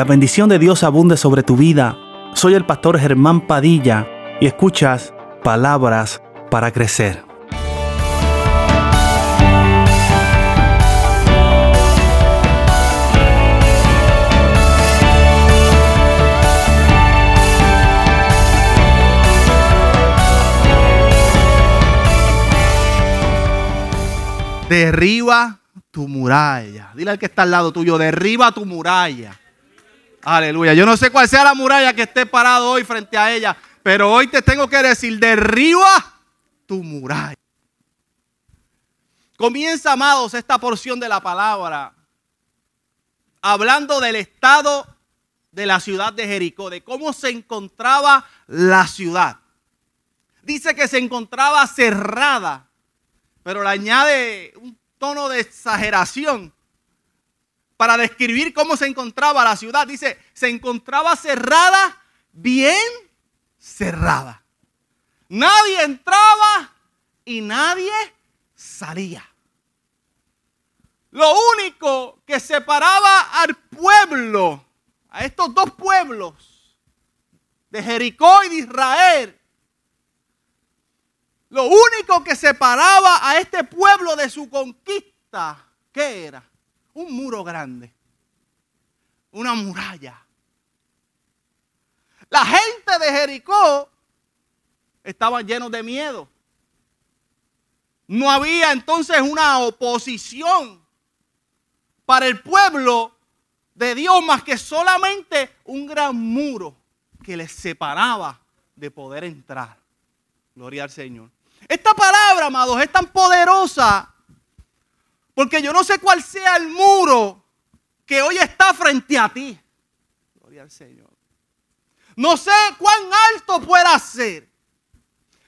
La bendición de Dios abunde sobre tu vida. Soy el pastor Germán Padilla y escuchas palabras para crecer. Derriba tu muralla. Dile al que está al lado tuyo, derriba tu muralla. Aleluya. Yo no sé cuál sea la muralla que esté parado hoy frente a ella, pero hoy te tengo que decir, derriba tu muralla. Comienza, amados, esta porción de la palabra hablando del estado de la ciudad de Jericó, de cómo se encontraba la ciudad. Dice que se encontraba cerrada, pero le añade un tono de exageración para describir cómo se encontraba la ciudad. Dice, se encontraba cerrada, bien cerrada. Nadie entraba y nadie salía. Lo único que separaba al pueblo, a estos dos pueblos, de Jericó y de Israel, lo único que separaba a este pueblo de su conquista, ¿qué era? Un muro grande, una muralla. La gente de Jericó estaba lleno de miedo. No había entonces una oposición para el pueblo de Dios más que solamente un gran muro que les separaba de poder entrar. Gloria al Señor. Esta palabra, amados, es tan poderosa porque yo no sé cuál sea el muro que hoy está frente a ti. Gloria al Señor. No sé cuán alto pueda ser.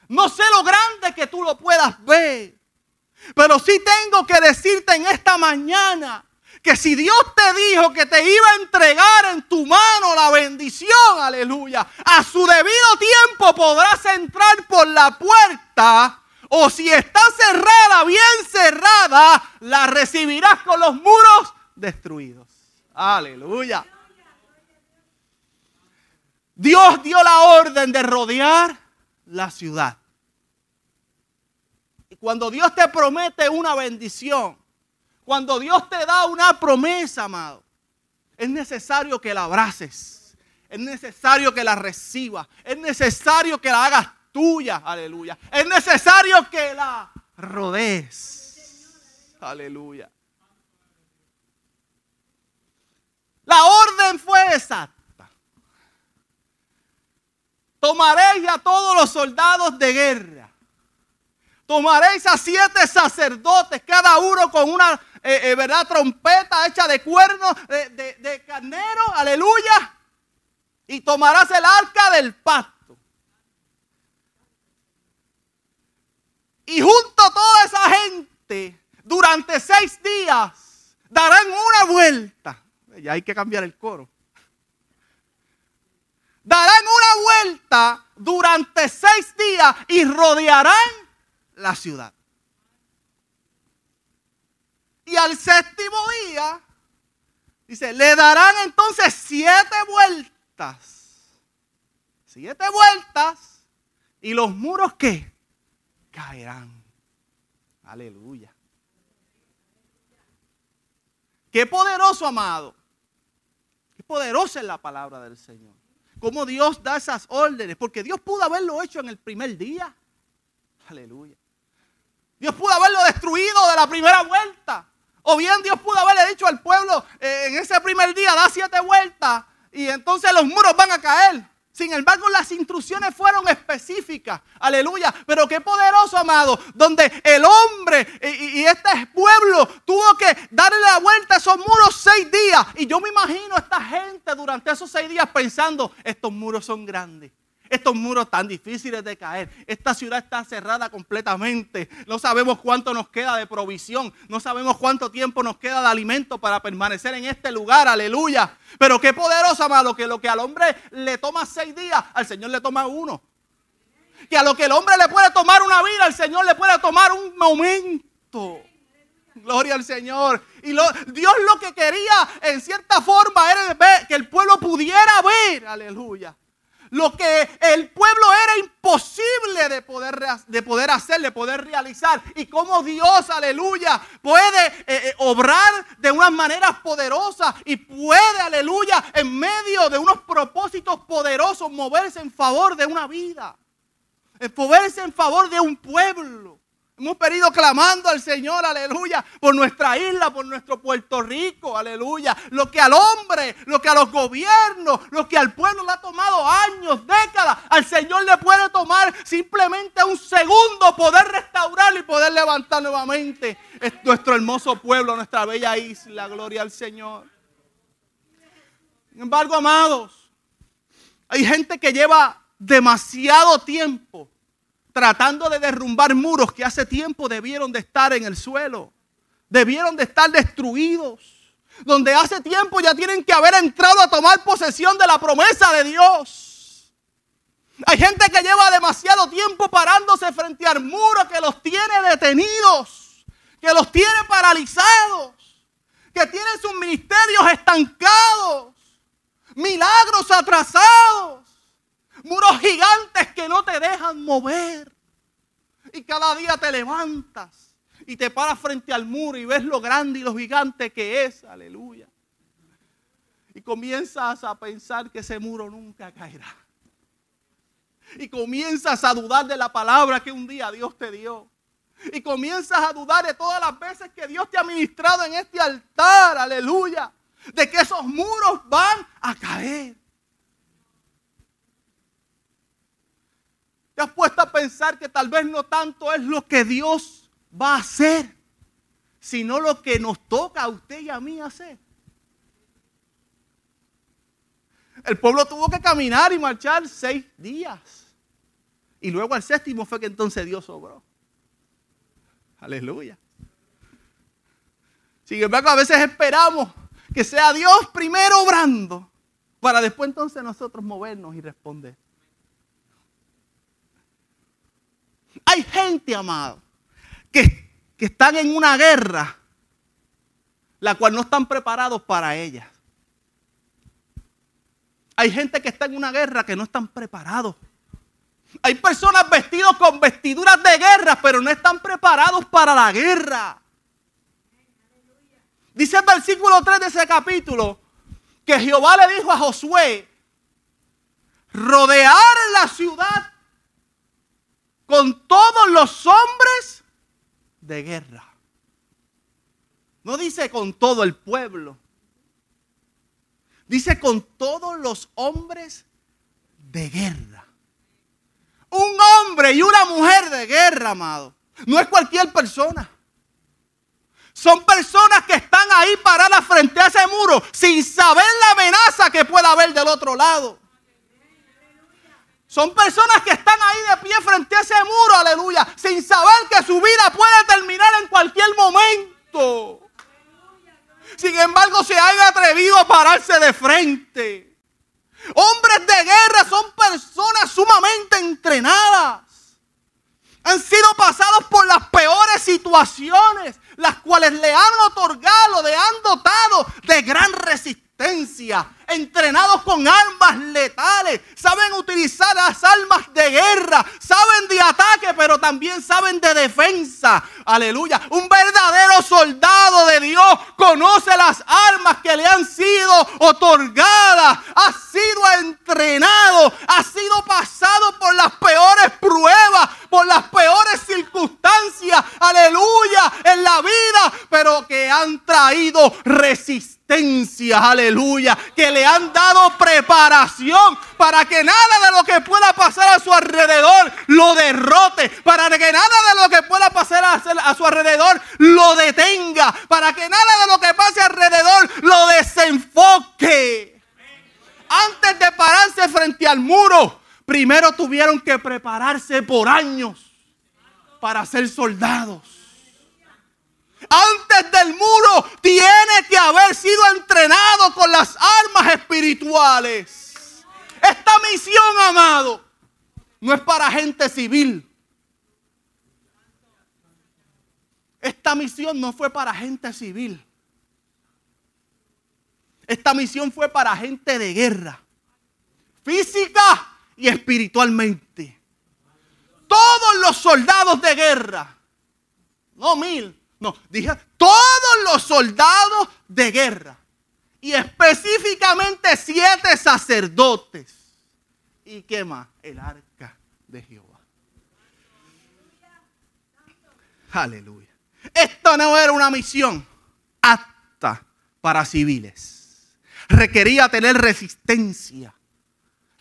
No sé lo grande que tú lo puedas ver. Pero sí tengo que decirte en esta mañana que si Dios te dijo que te iba a entregar en tu mano la bendición, aleluya, a su debido tiempo podrás entrar por la puerta. O si está cerrada, bien cerrada, la recibirás con los muros destruidos. Aleluya. Dios dio la orden de rodear la ciudad. Y cuando Dios te promete una bendición, cuando Dios te da una promesa, amado, es necesario que la abraces. Es necesario que la recibas. Es necesario que la hagas tuya. Aleluya. Es necesario que la rodees. Aleluya. La orden fue exacta. Tomaréis a todos los soldados de guerra. Tomaréis a siete sacerdotes, cada uno con una eh, eh, ¿verdad? Trompeta hecha de cuernos de, de carnero, aleluya. Y tomarás el arca del pacto. Y junto a toda esa gente, durante seis días, darán una vuelta. Ya hay que cambiar el coro. Darán una vuelta durante seis días y rodearán la ciudad. Y al séptimo día, dice, le darán entonces siete vueltas. Siete vueltas. Y los muros que caerán. Aleluya. Qué poderoso, amado. Qué poderosa es la palabra del Señor. Cómo Dios da esas órdenes. Porque Dios pudo haberlo hecho en el primer día. Aleluya. Dios pudo haberlo destruido de la primera vuelta. O bien Dios pudo haberle dicho al pueblo eh, en ese primer día, da siete vueltas y entonces los muros van a caer. Sin embargo, las instrucciones fueron específicas. Aleluya. Pero qué poderoso, amado. Donde el hombre y, y, este pueblo tuvo que darle la vuelta a esos muros seis días. Y yo me imagino a esta gente durante esos seis días pensando, estos muros son grandes estos muros tan difíciles de caer. Esta ciudad está cerrada completamente. No sabemos cuánto nos queda de provisión. No sabemos cuánto tiempo nos queda de alimento para permanecer en este lugar. Aleluya. Pero qué poderoso, amado, que lo que al hombre le toma seis días, al Señor le toma uno. Que a lo que el hombre le puede tomar una vida, al Señor le puede tomar un momento. Gloria al Señor. Y lo, Dios lo que quería en cierta forma era que el pueblo pudiera ver, aleluya, lo que el pueblo era imposible de poder, de poder hacer, de poder realizar. Y cómo Dios, aleluya, puede eh, eh, obrar de unas maneras poderosas y puede, aleluya, en medio de unos propósitos poderosos, moverse en favor de una vida, moverse en favor de un pueblo. Hemos venido clamando al Señor, aleluya, por nuestra isla, por nuestro Puerto Rico, aleluya. Lo que al hombre, lo que a los gobiernos, lo que al pueblo le ha tomado años, décadas, al Señor le puede tomar simplemente un segundo poder restaurar y poder levantar nuevamente nuestro hermoso pueblo, nuestra bella isla. Gloria al Señor. Sin embargo, amados, hay gente que lleva demasiado tiempo tratando de derrumbar muros que hace tiempo debieron de estar en el suelo, debieron de estar destruidos, donde hace tiempo ya tienen que haber entrado a tomar posesión de la promesa de Dios. Hay gente que lleva demasiado tiempo parándose frente al muro que los tiene detenidos, que los tiene paralizados, que tienen sus ministerios estancados, milagros atrasados muros gigantes que no te dejan mover. Y cada día te levantas y te paras frente al muro y ves lo grande y lo gigante que es. Aleluya. Y comienzas a pensar que ese muro nunca caerá. Y comienzas a dudar de la palabra que un día Dios te dio. Y comienzas a dudar de todas las veces que Dios te ha ministrado en este altar. Aleluya. De que esos muros van a caer. ¿Te has puesto a pensar que tal vez no tanto es lo que Dios va a hacer, sino lo que nos toca a usted y a mí hacer? El pueblo tuvo que caminar y marchar seis días. Y luego al séptimo fue que entonces Dios sobró. Aleluya. Sin embargo, a veces esperamos que sea Dios primero obrando para después entonces nosotros movernos y responder. Hay gente, amado, que, que están en una guerra, la cual no están preparados para ella. Hay gente que está en una guerra que no están preparados. Hay personas vestidos con vestiduras de guerra, pero no están preparados para la guerra. Dice el versículo 3 de ese capítulo que Jehová le dijo a Josué, rodear la ciudad con todos los hombres de guerra. No dice con todo el pueblo. Dice con todos los hombres de guerra. Un hombre y una mujer de guerra, amado. No es cualquier persona. Son personas que están ahí paradas frente a ese muro sin saber la amenaza que pueda haber del otro lado. Son personas que están ahí de pie frente a ese muro, aleluya, sin saber que su vida puede terminar en cualquier momento. Sin embargo, se han atrevido a pararse de frente. Hombres de guerra son personas sumamente entrenadas. Han sido pasados por las peores situaciones, las cuales le han otorgado, le han dotado de gran resistencia entrenados con armas letales, saben utilizar las armas de guerra, saben de ataque, pero también saben de defensa. Aleluya. Un verdadero soldado de Dios conoce las armas que le han sido otorgadas, ha sido entrenado, ha sido pasado por las peores pruebas, por las peores circunstancias, aleluya, en la vida, pero que han traído resistencia aleluya, que le han dado preparación para que nada de lo que pueda pasar a su alrededor lo derrote, para que nada de lo que pueda pasar a, su alrededor lo detenga, para que nada de lo que pase alrededor lo desenfoque. Antes de pararse frente al muro, primero tuvieron que prepararse por años para ser soldados antes del muro tiene que haber sido entrenado con las armas espirituales. Esta misión, amado, no es para gente civil. Esta misión no fue para gente civil. Esta misión fue para gente de guerra, física y espiritualmente. Todos los soldados de guerra, no mil, no, dije todos los soldados de guerra y específicamente siete sacerdotes. ¿Y qué más? El arca de Jehová. Aleluya. Esto no era una misión apta para civiles. Requería tener resistencia.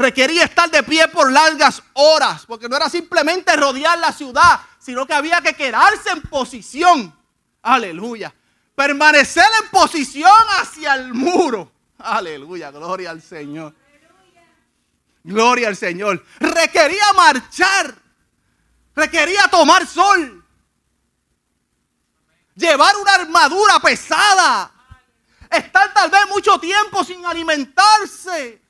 Requería estar de pie por largas horas, porque no era simplemente rodear la ciudad, sino que había que quedarse en posición. Aleluya. Permanecer en posición hacia el muro. Aleluya, gloria al Señor. Gloria al Señor. Requería marchar. Requería tomar sol llevar una armadura pesada, estar tal vez mucho tiempo sin alimentarse.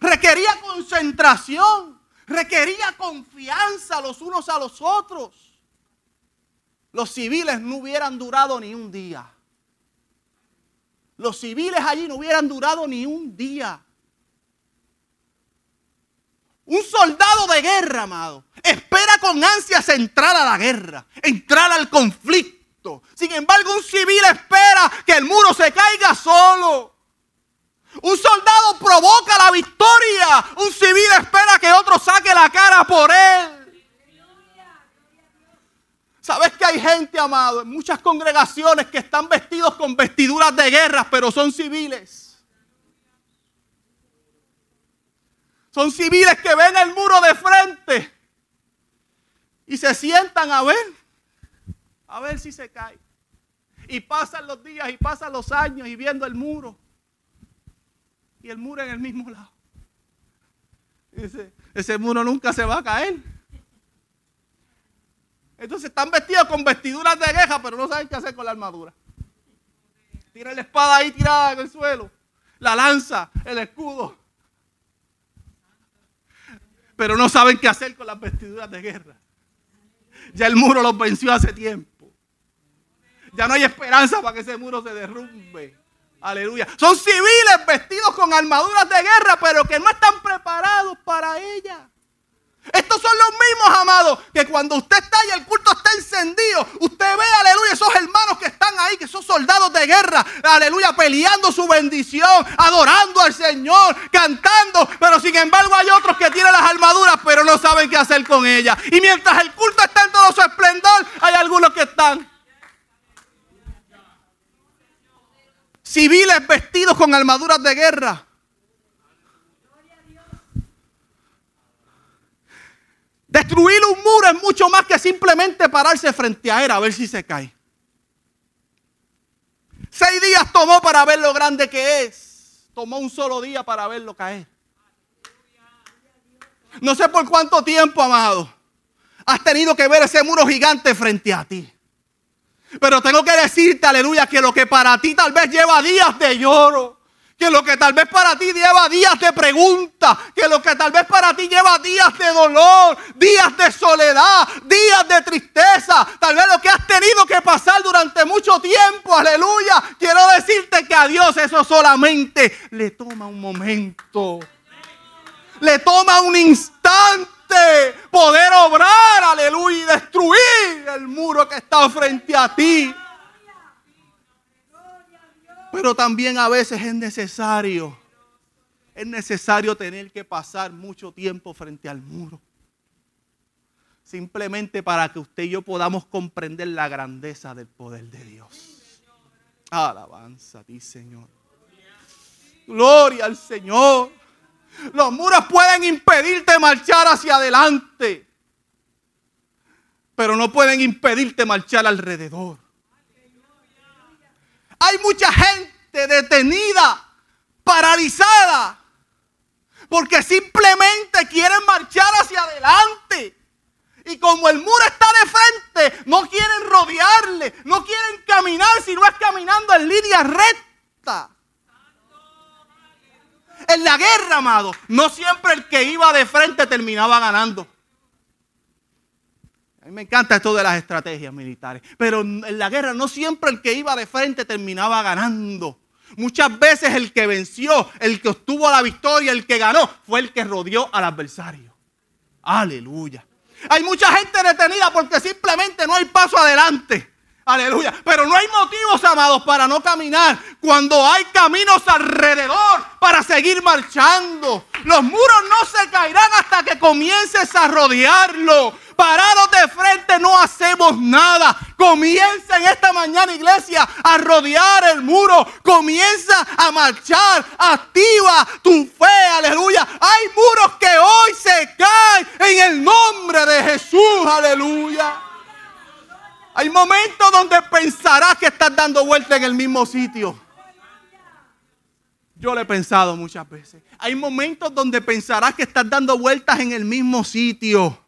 Requería concentración, requería confianza los unos a los otros. Los civiles no hubieran durado ni un día. Los civiles allí no hubieran durado ni un día. Un soldado de guerra, amado, espera con ansias entrar a la guerra, entrar al conflicto sin embargo, un civil espera que el muro se caiga solo. Un soldado provoca la victoria. Un civil espera que otro saque la cara por él. ¿Sabes que hay gente, amado, en muchas congregaciones que están vestidos con vestiduras de guerra, pero son civiles? Son civiles que ven el muro de frente y se sientan a ver a ver si se cae. Y pasan los días y pasan los años y viendo el muro. El muro en el mismo lado. Ese, ese muro nunca se va a caer. Entonces están vestidos con vestiduras de guerra, pero no saben qué hacer con la armadura. Tienen la espada ahí tirada en el suelo. La lanza, el escudo. Pero no saben qué hacer con las vestiduras de guerra. Ya el muro los venció hace tiempo. Ya no hay esperanza para que ese muro se derrumbe. Aleluya. Son civiles vestidos con armaduras de guerra, pero que no están preparados para ella. Estos son los mismos, amados, que cuando usted está y el culto está encendido, usted ve, aleluya, esos hermanos que están ahí, que son soldados de guerra, aleluya, peleando su bendición, adorando al Señor, cantando, pero sin embargo hay otros que tienen las armaduras, pero no saben qué hacer con ellas. Y mientras el culto está en todo su esplendor, hay algunos que están civiles vestidos con armaduras de guerra. Destruir un muro es mucho más que simplemente pararse frente a él a ver si se cae. Seis días tomó para ver lo grande que es. Tomó un solo día para verlo caer. No sé por cuánto tiempo, amado, has tenido que ver ese muro gigante frente a ti. Pero tengo que decirte, aleluya, que lo que para ti tal vez lleva días de lloro, que lo que tal vez para ti lleva días de pregunta, que lo que tal vez para ti lleva días de dolor, días de soledad, días de tristeza, tal vez lo que has tenido que pasar durante mucho tiempo, aleluya. Quiero decirte que a Dios eso solamente le toma un momento, le toma un instante poder obrar, aleluya, y destruir el muro que está frente a ti. Pero también a veces es necesario, es necesario tener que pasar mucho tiempo frente al muro. Simplemente para que usted y yo podamos comprender la grandeza del poder de Dios. Alabanza a ti, Señor. Gloria al Señor. Los muros pueden impedirte marchar hacia adelante, pero no pueden impedirte marchar alrededor. Hay mucha gente detenida, paralizada, porque simplemente quieren marchar hacia adelante. Y como el muro está de frente, no quieren rodearle, no quieren caminar, sino es caminando en línea recta en la guerra, amado, no siempre el que iba de frente terminaba ganando. A mí me encanta esto de las estrategias militares. Pero en la guerra no siempre el que iba de frente terminaba ganando. Muchas veces el que venció, el que obtuvo la victoria, el que ganó, fue el que rodeó al adversario. Aleluya. Hay mucha gente detenida porque simplemente no hay paso adelante. Aleluya. Pero no hay motivos, amados, para no caminar. Cuando hay caminos alrededor para seguir marchando. Los muros no se caerán hasta que comiences a rodearlo. Parados de frente no hacemos nada. Comienza en esta mañana, iglesia, a rodear el muro. Comienza a marchar. Activa tu fe. Aleluya. Hay muros que hoy se caen en el nombre de Jesús. Aleluya. Hay momentos donde pensarás que estás dando vuelta en el mismo sitio. Yo lo he pensado muchas veces. Hay momentos donde pensarás que estás dando vueltas en el mismo sitio.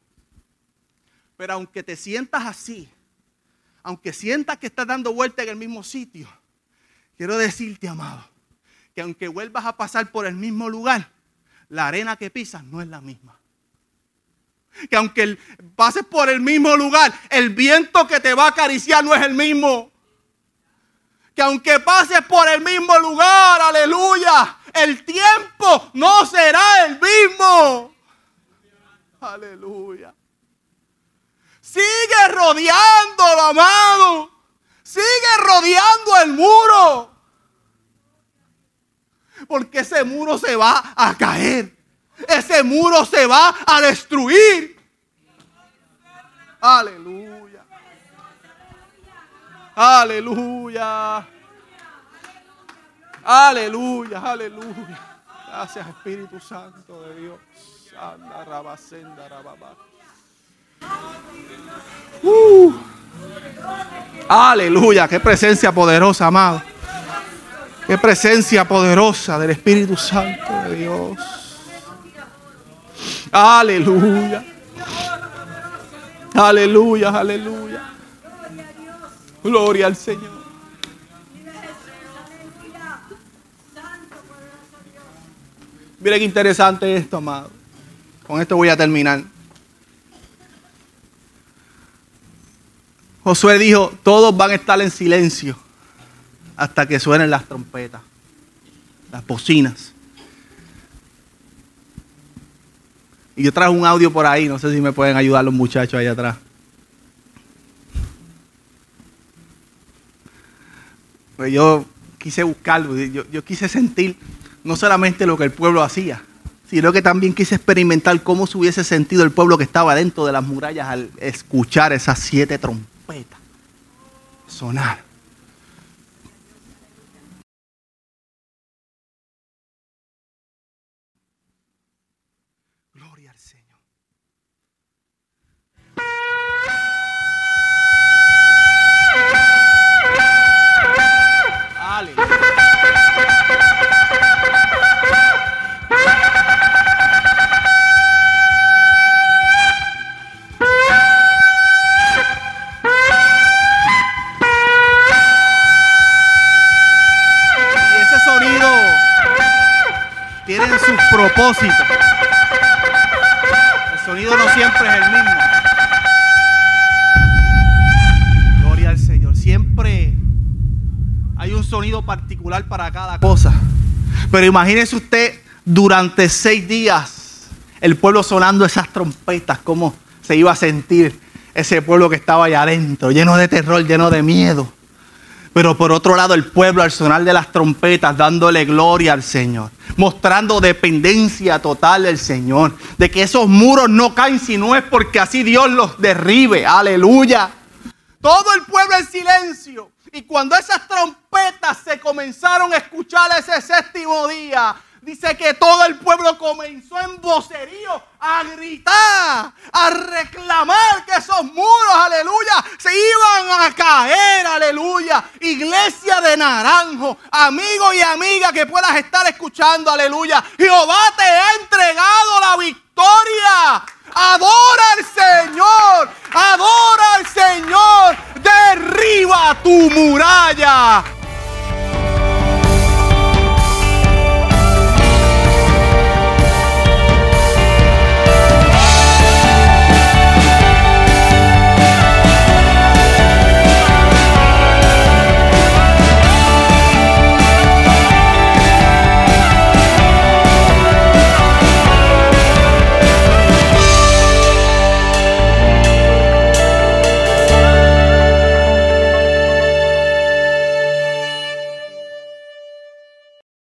Pero aunque te sientas así, aunque sientas que estás dando vueltas en el mismo sitio, quiero decirte, amado, que aunque vuelvas a pasar por el mismo lugar, la arena que pisas no es la misma que aunque pases por el mismo lugar, el viento que te va a acariciar no es el mismo. Que aunque pases por el mismo lugar, aleluya, el tiempo no será el mismo. Aleluya. Sigue rodeando, amado. Sigue rodeando el muro. Porque ese muro se va a caer ese muro se va a destruir. Aleluya. Aleluya. Aleluya, aleluya. Gracias Espíritu Santo de Dios. Uh. Aleluya, qué presencia poderosa, amado. Qué presencia poderosa del Espíritu Santo de Dios. Aleluya. Aleluya, aleluya. Gloria al Señor. Miren qué interesante esto, amado. Con esto voy a terminar. Josué dijo, todos van a estar en silencio hasta que suenen las trompetas, las bocinas. Y yo traje un audio por ahí, no sé si me pueden ayudar los muchachos ahí atrás. Pues yo quise buscarlo, yo, yo quise sentir no solamente lo que el pueblo hacía, sino que también quise experimentar cómo se hubiese sentido el pueblo que estaba dentro de las murallas al escuchar esas siete trompetas sonar. El sonido no siempre es el mismo. Gloria al Señor. Siempre hay un sonido particular para cada cosa. Pero imagínese usted durante seis días el pueblo sonando esas trompetas, cómo se iba a sentir ese pueblo que estaba allá adentro, lleno de terror, lleno de miedo. Pero por otro lado, el pueblo al sonar de las trompetas, dándole gloria al Señor, mostrando dependencia total del Señor, de que esos muros no caen si no es porque así Dios los derribe. Aleluya. Todo el pueblo en silencio. Y cuando esas trompetas se comenzaron a escuchar ese séptimo día, Dice que todo el pueblo comenzó en vocerío a gritar, a reclamar que esos muros, aleluya, se iban a caer, aleluya. Iglesia de Naranjo, amigo y amiga que puedas estar escuchando, aleluya. Jehová te ha entregado la victoria. Adora al Señor, adora al Señor, derriba tu muralla